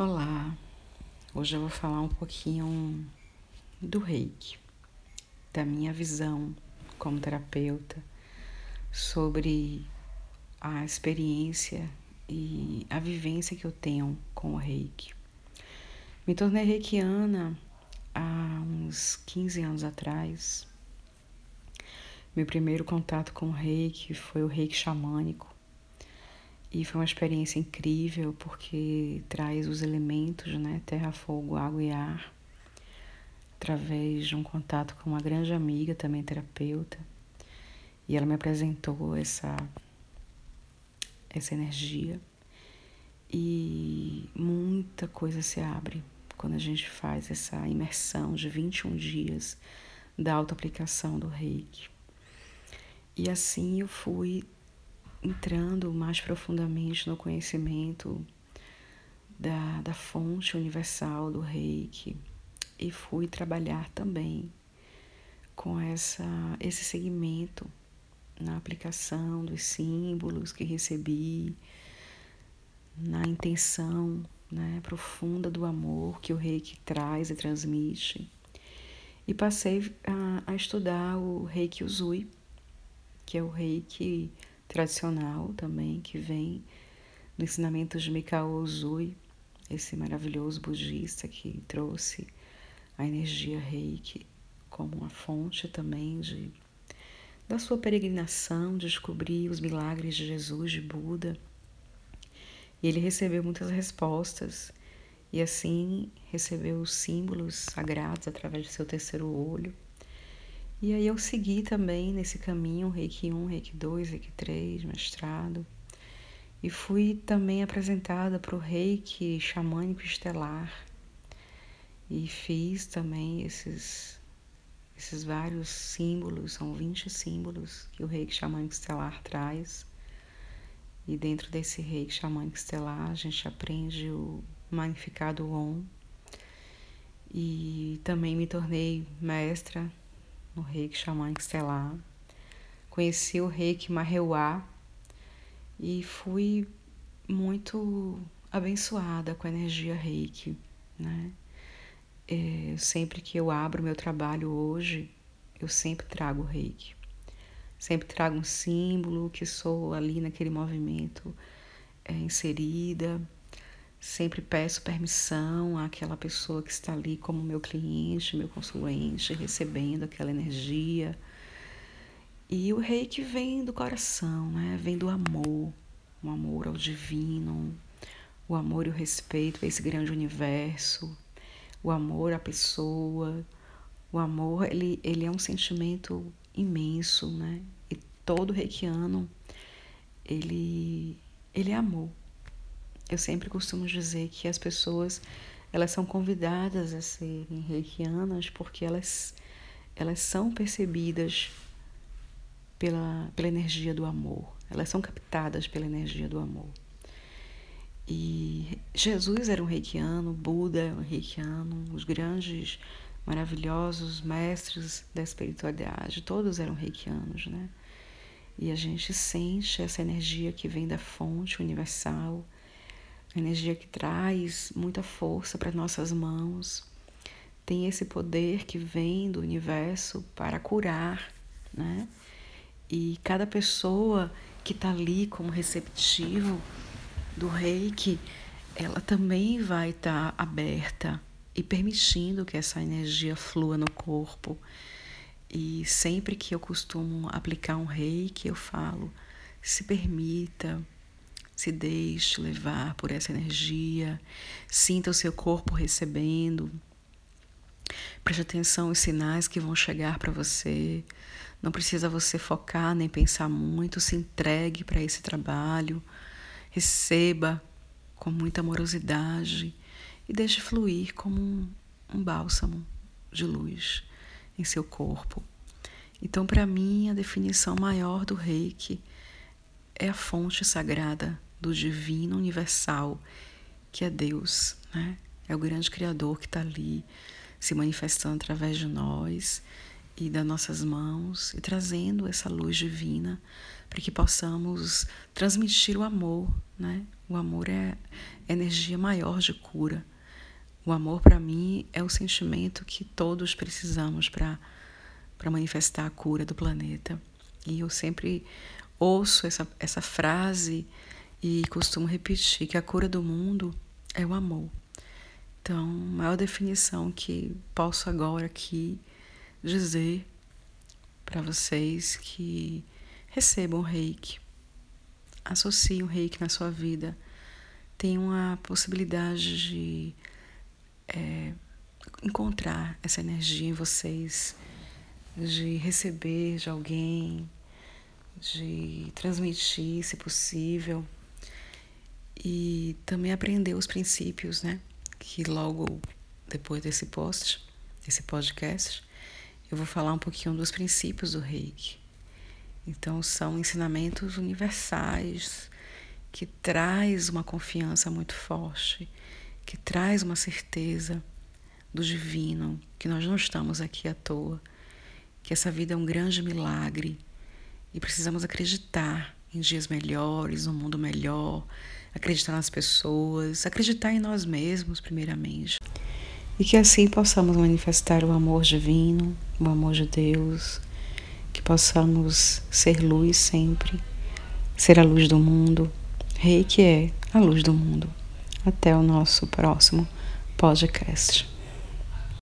Olá, hoje eu vou falar um pouquinho do reiki, da minha visão como terapeuta sobre a experiência e a vivência que eu tenho com o reiki. Me tornei reikiana há uns 15 anos atrás. Meu primeiro contato com o reiki foi o reiki xamânico e foi uma experiência incrível porque traz os elementos, né, terra, fogo, água e ar, através de um contato com uma grande amiga, também terapeuta. E ela me apresentou essa essa energia e muita coisa se abre quando a gente faz essa imersão de 21 dias da autoaplicação do Reiki. E assim eu fui entrando mais profundamente no conhecimento da, da fonte universal do reiki e fui trabalhar também com essa, esse segmento na aplicação dos símbolos que recebi, na intenção né, profunda do amor que o reiki traz e transmite. E passei a, a estudar o reiki Uzui, que é o reiki tradicional também, que vem do ensinamento de Mikao Uzui, esse maravilhoso budista que trouxe a energia reiki como uma fonte também de da sua peregrinação, de descobrir os milagres de Jesus, de Buda. E ele recebeu muitas respostas e assim recebeu os símbolos sagrados através do seu terceiro olho e aí eu segui também nesse caminho, Reiki 1, Reiki 2, Reiki 3, mestrado. E fui também apresentada para o Reiki xamânico estelar. E fiz também esses, esses vários símbolos, são 20 símbolos que o Reiki xamânico estelar traz. E dentro desse Reiki xamânico estelar, a gente aprende o magnificado OM. E também me tornei mestra no reiki xamânico estelar. Conheci o reiki Maheuá e fui muito abençoada com a energia reiki, né? É, sempre que eu abro meu trabalho hoje, eu sempre trago reiki. Sempre trago um símbolo que sou ali naquele movimento é, inserida Sempre peço permissão àquela pessoa que está ali como meu cliente, meu consulente, recebendo aquela energia. E o reiki vem do coração, né? vem do amor, o amor ao divino, o amor e o respeito a esse grande universo, o amor à pessoa. O amor, ele, ele é um sentimento imenso, né? E todo reikiano, ele, ele é amor. Eu sempre costumo dizer que as pessoas elas são convidadas a serem reikianas porque elas, elas são percebidas pela, pela energia do amor, elas são captadas pela energia do amor. E Jesus era um reikiano, Buda era um reikiano, os grandes, maravilhosos mestres da espiritualidade, todos eram reikianos, né? E a gente sente essa energia que vem da fonte universal energia que traz muita força para nossas mãos, tem esse poder que vem do universo para curar, né? E cada pessoa que está ali como receptivo do reiki, ela também vai estar tá aberta e permitindo que essa energia flua no corpo. E sempre que eu costumo aplicar um reiki, eu falo: se permita, se deixe levar por essa energia, sinta o seu corpo recebendo. Preste atenção aos sinais que vão chegar para você. Não precisa você focar nem pensar muito, se entregue para esse trabalho. Receba com muita amorosidade e deixe fluir como um, um bálsamo de luz em seu corpo. Então, para mim, a definição maior do reiki é a fonte sagrada do divino universal, que é Deus, né? É o grande Criador que está ali se manifestando através de nós e das nossas mãos e trazendo essa luz divina para que possamos transmitir o amor, né? O amor é energia maior de cura. O amor para mim é o sentimento que todos precisamos para para manifestar a cura do planeta. E eu sempre ouço essa, essa frase e costumo repetir que a cura do mundo é o amor. Então, a maior definição que posso agora aqui dizer para vocês que recebam o reiki, associem o reiki na sua vida, tenham a possibilidade de é, encontrar essa energia em vocês, de receber de alguém, de transmitir, se possível, e também aprender os princípios, né? Que logo depois desse post, desse podcast, eu vou falar um pouquinho dos princípios do reiki. Então, são ensinamentos universais que traz uma confiança muito forte, que traz uma certeza do divino, que nós não estamos aqui à toa, que essa vida é um grande milagre e precisamos acreditar em dias melhores, um mundo melhor, acreditar nas pessoas, acreditar em nós mesmos, primeiramente. E que assim possamos manifestar o amor divino, o amor de Deus, que possamos ser luz sempre, ser a luz do mundo. Rei que é a luz do mundo. Até o nosso próximo podcast.